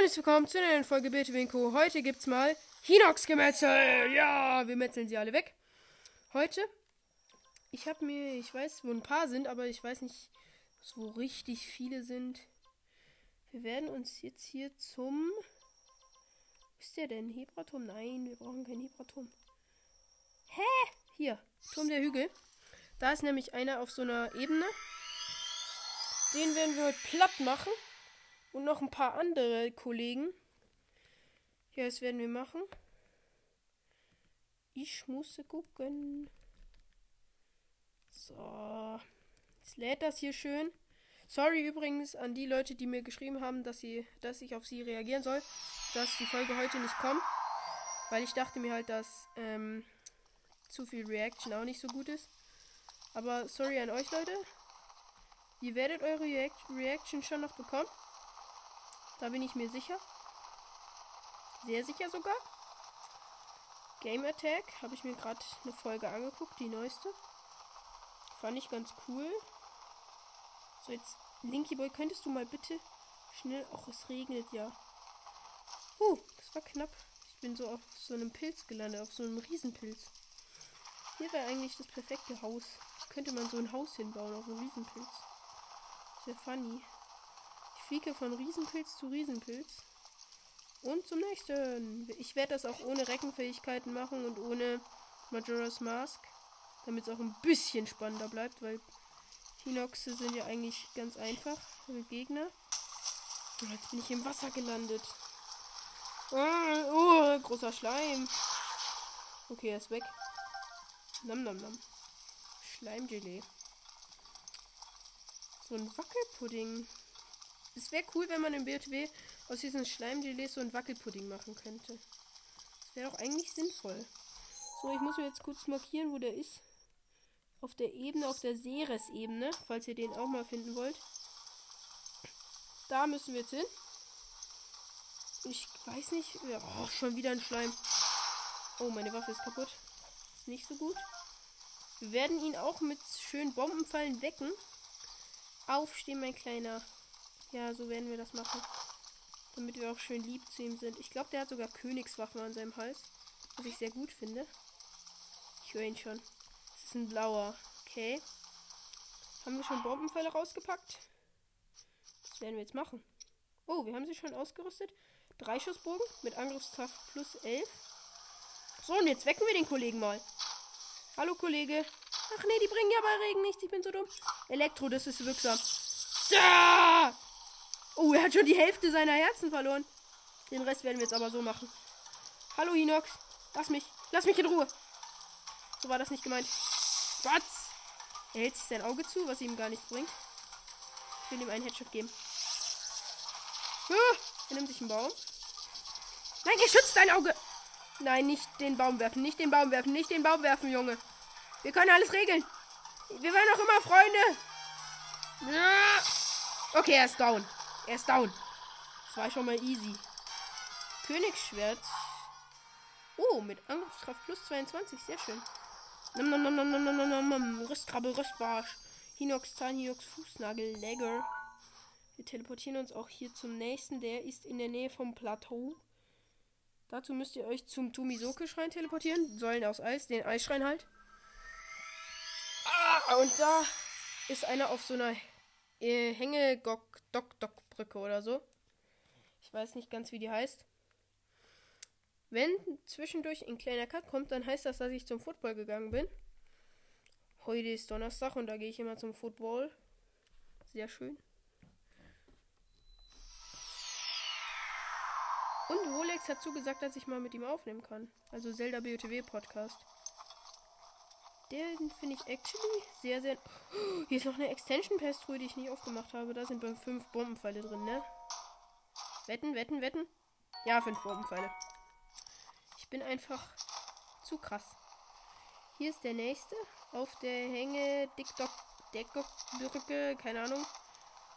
Herzlich willkommen zu einer neuen Folge Bitte Winko. Heute gibt's mal Hinox-Gemetzel. Ja, wir metzeln sie alle weg. Heute, ich habe mir, ich weiß, wo ein paar sind, aber ich weiß nicht, so richtig viele sind. Wir werden uns jetzt hier zum. Wo ist der denn? Hebraturm? Nein, wir brauchen keinen Hebraturm. Hä? Hier, Turm der Hügel. Da ist nämlich einer auf so einer Ebene. Den werden wir heute platt machen. Und noch ein paar andere Kollegen. Ja, das werden wir machen. Ich muss gucken. So. Jetzt lädt das hier schön. Sorry übrigens an die Leute, die mir geschrieben haben, dass, sie, dass ich auf sie reagieren soll, dass die Folge heute nicht kommt. Weil ich dachte mir halt, dass ähm, zu viel Reaction auch nicht so gut ist. Aber sorry an euch, Leute. Ihr werdet eure React Reaction schon noch bekommen. Da bin ich mir sicher. Sehr sicher sogar. Game Attack habe ich mir gerade eine Folge angeguckt, die neueste. Fand ich ganz cool. So, jetzt, Linky Boy, könntest du mal bitte schnell. Ach, es regnet ja. Uh, das war knapp. Ich bin so auf so einem Pilz gelandet, auf so einem Riesenpilz. Hier wäre eigentlich das perfekte Haus. Könnte man so ein Haus hinbauen auf einem Riesenpilz. Sehr funny. Ich fliege von Riesenpilz zu Riesenpilz. Und zum nächsten. Ich werde das auch ohne Reckenfähigkeiten machen und ohne Majora's Mask. Damit es auch ein bisschen spannender bleibt, weil Hinoxe sind ja eigentlich ganz einfach mit Gegner. Und jetzt bin ich im Wasser gelandet. Oh, oh, großer Schleim. Okay, er ist weg. Nam nam nam. Schleimgelee. So ein Wackelpudding. Es wäre cool, wenn man im BTW aus diesen Schleimgelee so ein Wackelpudding machen könnte. Das wäre doch eigentlich sinnvoll. So, ich muss mir jetzt kurz markieren, wo der ist. Auf der Ebene, auf der Ceres-Ebene, falls ihr den auch mal finden wollt. Da müssen wir jetzt hin. Ich weiß nicht. Oh, schon wieder ein Schleim. Oh, meine Waffe ist kaputt. Ist nicht so gut. Wir werden ihn auch mit schönen Bombenfallen wecken. Aufstehen, mein Kleiner. Ja, so werden wir das machen. Damit wir auch schön lieb zu ihm sind. Ich glaube, der hat sogar Königswaffen an seinem Hals. Was ich sehr gut finde. Ich höre ihn schon. Das ist ein blauer. Okay. Haben wir schon Bombenfälle rausgepackt? Das werden wir jetzt machen. Oh, wir haben sie schon ausgerüstet. Dreischussbogen mit Angriffskraft plus 11. So, und jetzt wecken wir den Kollegen mal. Hallo, Kollege. Ach nee, die bringen ja bei Regen nichts. Ich bin so dumm. Elektro, das ist wirksam. Ja! Oh, er hat schon die Hälfte seiner Herzen verloren. Den Rest werden wir jetzt aber so machen. Hallo, Hinox. Lass mich. Lass mich in Ruhe. So war das nicht gemeint. Was? Er hält sich sein Auge zu, was ihm gar nichts bringt. Ich will ihm einen Headshot geben. Ah, er nimmt sich einen Baum. Nein, er schützt dein Auge. Nein, nicht den Baum werfen. Nicht den Baum werfen. Nicht den Baum werfen, Junge. Wir können alles regeln. Wir werden auch immer Freunde. Ja. Okay, er ist down. Er ist down. Das war schon mal easy. Königsschwert. Oh, mit Angriffskraft plus 22. Sehr schön. Nom, nom, nom, nom, nom, nom, nom, nom. Rüstkrabbel, Rüstbarsch. Hinox Zahn, Hinox Fußnagel, Legger. Wir teleportieren uns auch hier zum nächsten. Der ist in der Nähe vom Plateau. Dazu müsst ihr euch zum Tumisoke-Schrein teleportieren. Säulen aus Eis, den Eisschrein halt. Ah, und da ist einer auf so einer äh, Hänge-Dok-Dok-Brücke oder so. Ich weiß nicht ganz, wie die heißt. Wenn zwischendurch ein kleiner Cut kommt, dann heißt das, dass ich zum Football gegangen bin. Heute ist Donnerstag und da gehe ich immer zum Football. Sehr schön. Und Rolex hat zugesagt, dass ich mal mit ihm aufnehmen kann. Also Zelda BOTW Podcast. Den finde ich actually sehr, sehr. Oh, hier ist noch eine Extension Pass-Truhe, die ich nicht aufgemacht habe. Da sind fünf Bombenpfeile drin, ne? Wetten, wetten, wetten. Ja, fünf Bombenpfeile. Ich bin einfach zu krass. Hier ist der nächste. Auf der Hänge Dickdock Deckbrücke, keine Ahnung.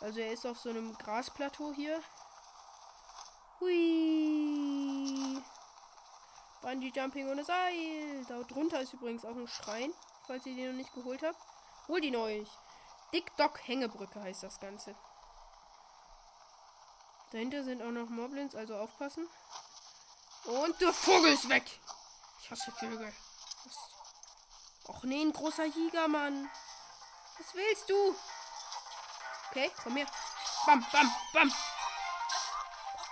Also er ist auf so einem Grasplateau hier. Hui. Bungee Jumping ohne Seil. Da drunter ist übrigens auch ein Schrein, falls ihr den noch nicht geholt habt. Hol die euch. Dick Dock Hängebrücke heißt das Ganze. Dahinter sind auch noch Moblins, also aufpassen. Und der Vogel ist weg. Ich hasse Vögel. Och nee, ein großer Jäger, Mann. Was willst du? Okay, komm her. Bam, bam, bam.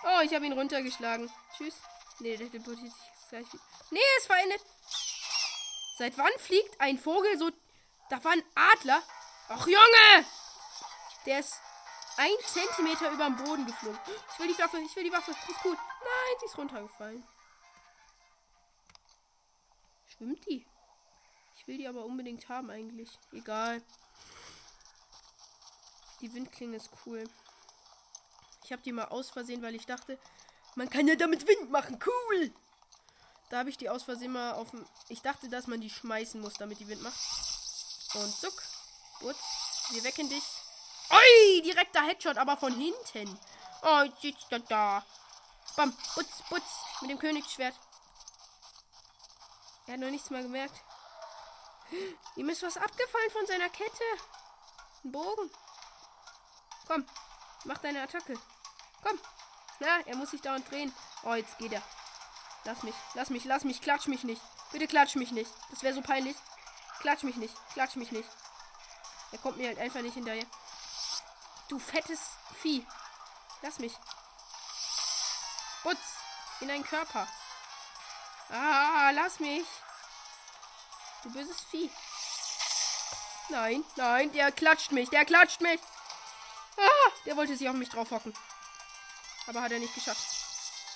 Oh, ich habe ihn runtergeschlagen. Tschüss. Nee, der teleportiert gleich. Nee, es verendet. Seit wann fliegt ein Vogel so. Da war ein Adler. Ach, Junge! Der ist ein Zentimeter über dem Boden geflogen. Ich will die Waffe, ich will die Waffe. ist gut. Nein, sie ist runtergefallen. Schwimmt die? Ich will die aber unbedingt haben eigentlich. Egal. Die Windklinge ist cool. Ich habe die mal aus Versehen, weil ich dachte, man kann ja damit Wind machen. Cool. Da habe ich die aus Versehen mal auf dem... Ich dachte, dass man die schmeißen muss, damit die Wind macht. Und zuck. Gut. Wir wecken dich. Oi, direkter Headshot, aber von hinten. Oh, jetzt sitzt er da. Bam, putz, putz. Mit dem Königsschwert. Er hat noch nichts mal gemerkt. Ihm ist was abgefallen von seiner Kette. Ein Bogen. Komm, mach deine Attacke. Komm. Na, er muss sich dauernd drehen. Oh, jetzt geht er. Lass mich, lass mich, lass mich, klatsch mich nicht. Bitte klatsch mich nicht. Das wäre so peinlich. Klatsch mich nicht, klatsch mich nicht. Er kommt mir halt einfach nicht hinterher. Du fettes Vieh. Lass mich. Putz. In deinen Körper. Ah, lass mich. Du böses Vieh. Nein, nein, der klatscht mich, der klatscht mich. Ah, der wollte sich auf mich drauf hocken. Aber hat er nicht geschafft.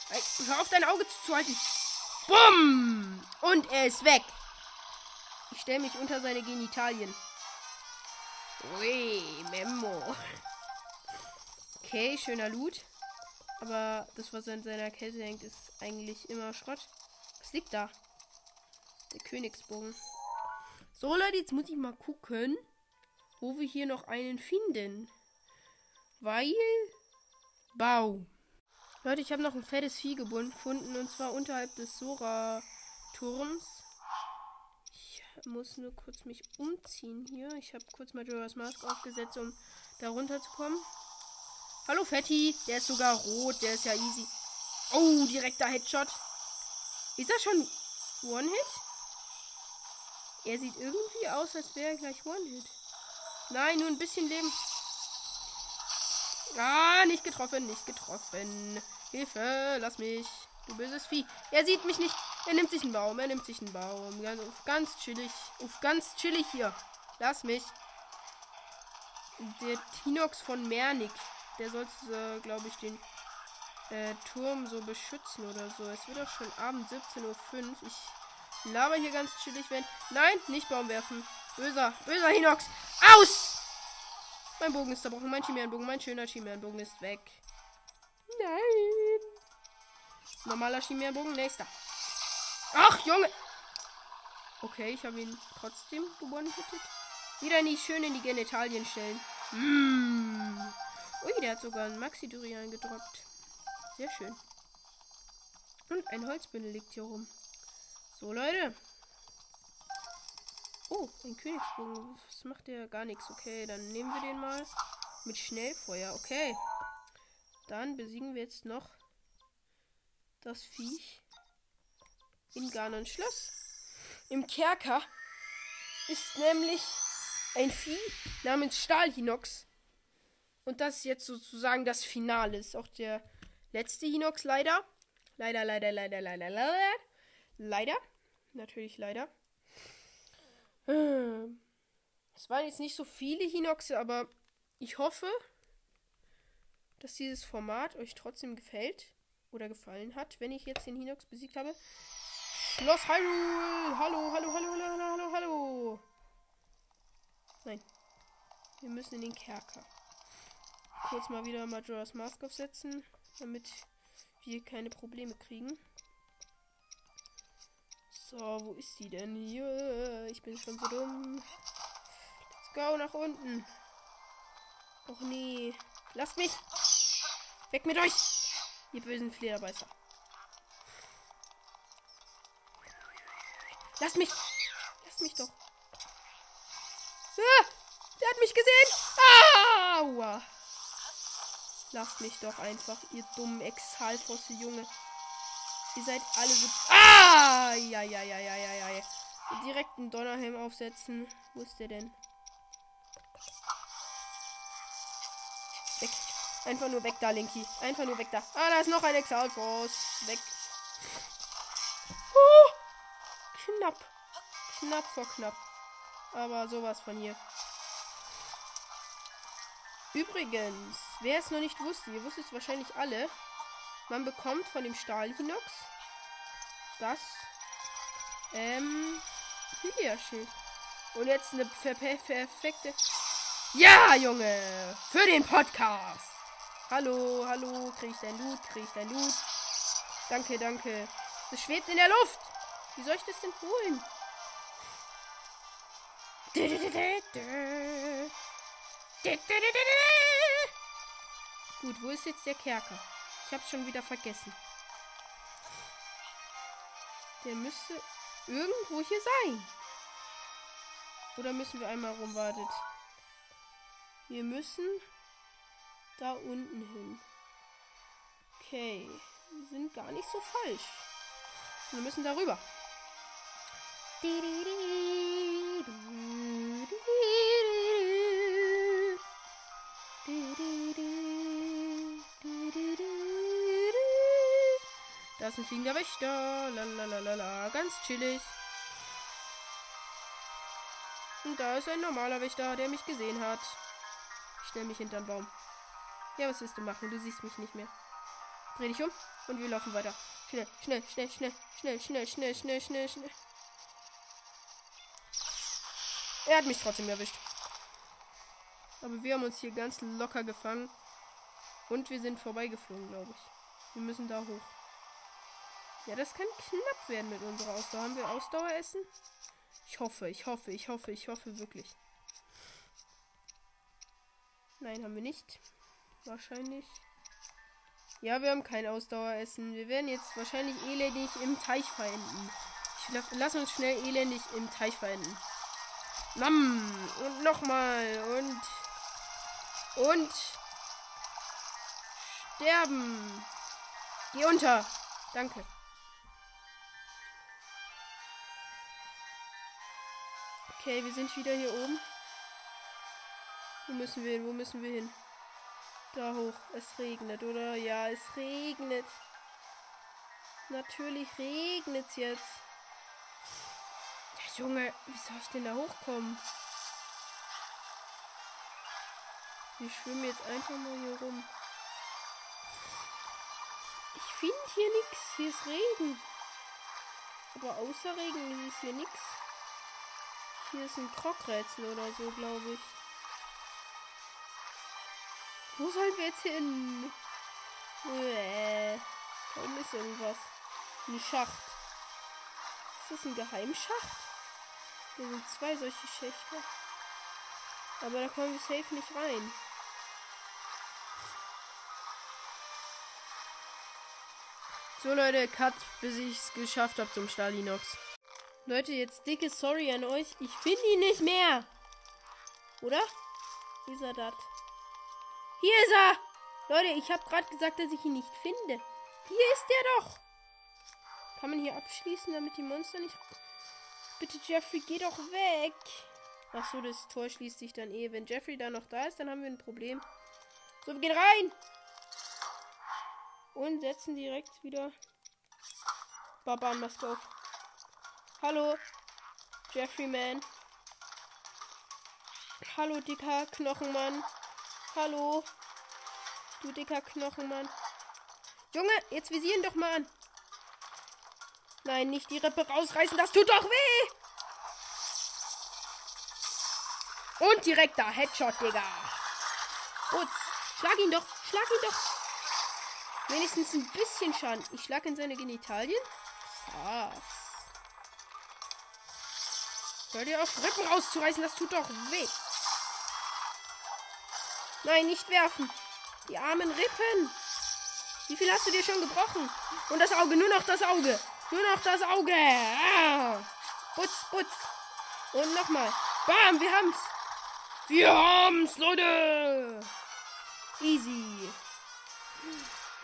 Hör auf dein Auge zu halten. Bumm! Und er ist weg. Ich stelle mich unter seine Genitalien. Ui, Memo. Okay, schöner Loot. Aber das, was an seiner Kette hängt, ist eigentlich immer Schrott. Was liegt da? Der Königsbogen. So, Leute, jetzt muss ich mal gucken, wo wir hier noch einen finden. Weil. Bau. Leute, ich habe noch ein fettes Vieh gefunden und zwar unterhalb des Sora-Turms. Ich muss nur kurz mich umziehen hier. Ich habe kurz mal Joras Mask aufgesetzt, um da runter zu kommen. Hallo Fetti, der ist sogar rot, der ist ja easy. Oh, direkter Headshot. Ist er schon One-Hit? Er sieht irgendwie aus, als wäre er gleich One-Hit. Nein, nur ein bisschen Leben. Ah, nicht getroffen, nicht getroffen. Hilfe, lass mich. Du böses Vieh. Er sieht mich nicht. Er nimmt sich einen Baum. Er nimmt sich einen Baum. Ganz, auf ganz chillig. Auf ganz chillig hier. Lass mich. Der Tinox von Mernik. Der sollte, äh, glaube ich, den äh, Turm so beschützen oder so. Es wird auch schon Abend 17.05 Uhr. Ich laber hier ganz chillig, wenn. Nein, nicht Baum werfen. Böser, böser Hinox. Aus! Mein Bogen ist zerbrochen. Mein Chimärenbogen, mein schöner Chimärenbogen ist weg. Nein. Normaler Chimärenbogen, nächster. Ach, Junge. Okay, ich habe ihn trotzdem gewonnen. Wieder nicht schön in die Genitalien stellen. Mm. Ui, der hat sogar einen Maxi-Durian gedroppt. Sehr schön. Und ein Holzbündel liegt hier rum. So, Leute. Oh, ein Königsbogen. Das macht ja gar nichts. Okay, dann nehmen wir den mal. Mit Schnellfeuer. Okay. Dann besiegen wir jetzt noch das Viech in Garnons Schloss. Im Kerker ist nämlich ein Vieh namens Stahlhinox. Und das ist jetzt sozusagen das Finale. Ist auch der letzte Hinox leider. Leider, leider, leider, leider, leider. Leider. Natürlich leider. Es waren jetzt nicht so viele Hinoxe, aber ich hoffe, dass dieses Format euch trotzdem gefällt oder gefallen hat, wenn ich jetzt den Hinox besiegt habe. Schloss Hyrule! Hallo, hallo, hallo, hallo, hallo, hallo. Nein. Wir müssen in den Kerker. Kurz mal wieder Majora's Mask aufsetzen, damit wir keine Probleme kriegen. So, wo ist die denn hier? Ich bin schon so dumm. Let's go nach unten. Och nee. Lasst mich! Weg mit euch! Ihr bösen Flederbeißer. Lass mich! Lass mich doch! Ah, der hat mich gesehen! Aua! Lasst mich doch einfach, ihr dummen Exhalfosse Junge. Ihr seid alle so. Ah! Ja, ja, ja, ja, ja, ja. Direkt einen Donnerhelm aufsetzen. Wo ist der denn? Weg. Einfach nur weg da, Linky. Einfach nur weg da. Ah, da ist noch ein Exalfos. Weg. Oh, knapp. Knapp vor knapp. Aber sowas von hier. Übrigens, wer es noch nicht wusste, ihr wusstet es wahrscheinlich alle. Man bekommt von dem Stahlhinox das ähm Hylia-Schild. Und jetzt eine per per perfekte. Ja, Junge! Für den Podcast! Hallo, hallo, krieg ich dein Loot, krieg ich dein Loot. Danke, danke. Es schwebt in der Luft. Wie soll ich das denn holen? Gut, wo ist jetzt der Kerker? Ich hab's schon wieder vergessen. Der müsste irgendwo hier sein. Oder müssen wir einmal rumwartet? Wir müssen da unten hin. Okay. Wir sind gar nicht so falsch. Wir müssen darüber. Da ist ein fliegender Wächter. Lalalala. Ganz chillig. Und da ist ein normaler Wächter, der mich gesehen hat. Ich stelle mich hinter den Baum. Ja, was willst du machen? Du siehst mich nicht mehr. Dreh dich um und wir laufen weiter. Schnell, schnell, schnell, schnell, schnell, schnell, schnell, schnell, schnell, schnell. Er hat mich trotzdem erwischt. Aber wir haben uns hier ganz locker gefangen. Und wir sind vorbeigeflogen, glaube ich. Wir müssen da hoch. Ja, das kann knapp werden mit unserer Ausdauer. Haben wir Ausdaueressen? Ich hoffe, ich hoffe, ich hoffe, ich hoffe wirklich. Nein, haben wir nicht. Wahrscheinlich. Ja, wir haben kein Ausdaueressen. Wir werden jetzt wahrscheinlich elendig im Teich verenden. Ich la lass uns schnell elendig im Teich verenden. Nam! Und nochmal. Und. Und. Sterben. Geh unter. Danke. Okay, wir sind wieder hier oben. Wo müssen wir hin? Wo müssen wir hin? Da hoch. Es regnet, oder? Ja, es regnet. Natürlich regnet es jetzt. Ja, Junge, wie soll ich denn da hochkommen? Wir schwimmen jetzt einfach mal hier rum. Ich finde hier nichts. Hier ist Regen. Aber außer Regen ist hier nichts. Hier ist ein Krockrätsel oder so, glaube ich. Wo sollen wir jetzt hin? Da oben ist irgendwas. Ein Schacht. Ist das ein Geheimschacht? Hier sind zwei solche Schächte. Aber da kommen wir safe nicht rein. So Leute, Cut, bis ich es geschafft habe zum Stalinox. Leute, jetzt dicke Sorry an euch. Ich finde ihn nicht mehr. Oder? Wie ist er das? Hier ist er! Leute, ich habe gerade gesagt, dass ich ihn nicht finde. Hier ist er doch! Kann man hier abschließen, damit die Monster nicht. Bitte, Jeffrey, geh doch weg! Ach so, das Tor schließt sich dann eh. Wenn Jeffrey da noch da ist, dann haben wir ein Problem. So, wir gehen rein! Und setzen direkt wieder Barbarenmaske auf. Hallo, Jeffrey Man. Hallo, dicker Knochenmann. Hallo, du dicker Knochenmann. Junge, jetzt visieren doch mal an. Nein, nicht die Rippe rausreißen, das tut doch weh. Und direkt da, Headshot, Digga. Gut, schlag ihn doch, schlag ihn doch. Wenigstens ein bisschen Schaden. Ich schlag in seine Genitalien. Sass. Hör dir auf, Rippen rauszureißen, das tut doch weh. Nein, nicht werfen. Die armen Rippen. Wie viel hast du dir schon gebrochen? Und das Auge, nur noch das Auge. Nur noch das Auge. Ah. Putz, putz. Und nochmal. Bam, wir haben's. Wir haben's, Leute. Easy.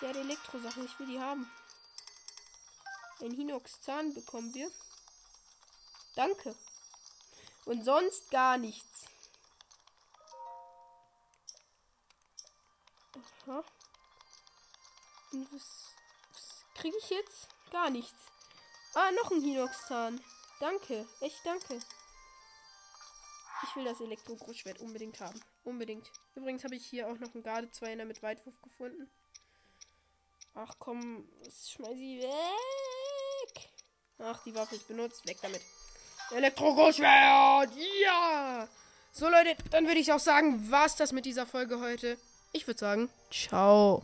Der hat Elektrosachen. Ich will die haben. Ein Hinox-Zahn bekommen wir. Danke. Und sonst gar nichts. Aha. Und was, was kriege ich jetzt? Gar nichts. Ah, noch ein Hinox-Zahn. Danke. Echt danke. Ich will das Elektro-Großschwert unbedingt haben. Unbedingt. Übrigens habe ich hier auch noch einen Garde 2 mit Weitwurf gefunden. Ach komm, schmeiß sie weg. Ach, die Waffe ist benutzt. Weg damit. Elektro-Großschwert! Ja! So Leute, dann würde ich auch sagen, war's das mit dieser Folge heute. Ich würde sagen, ciao.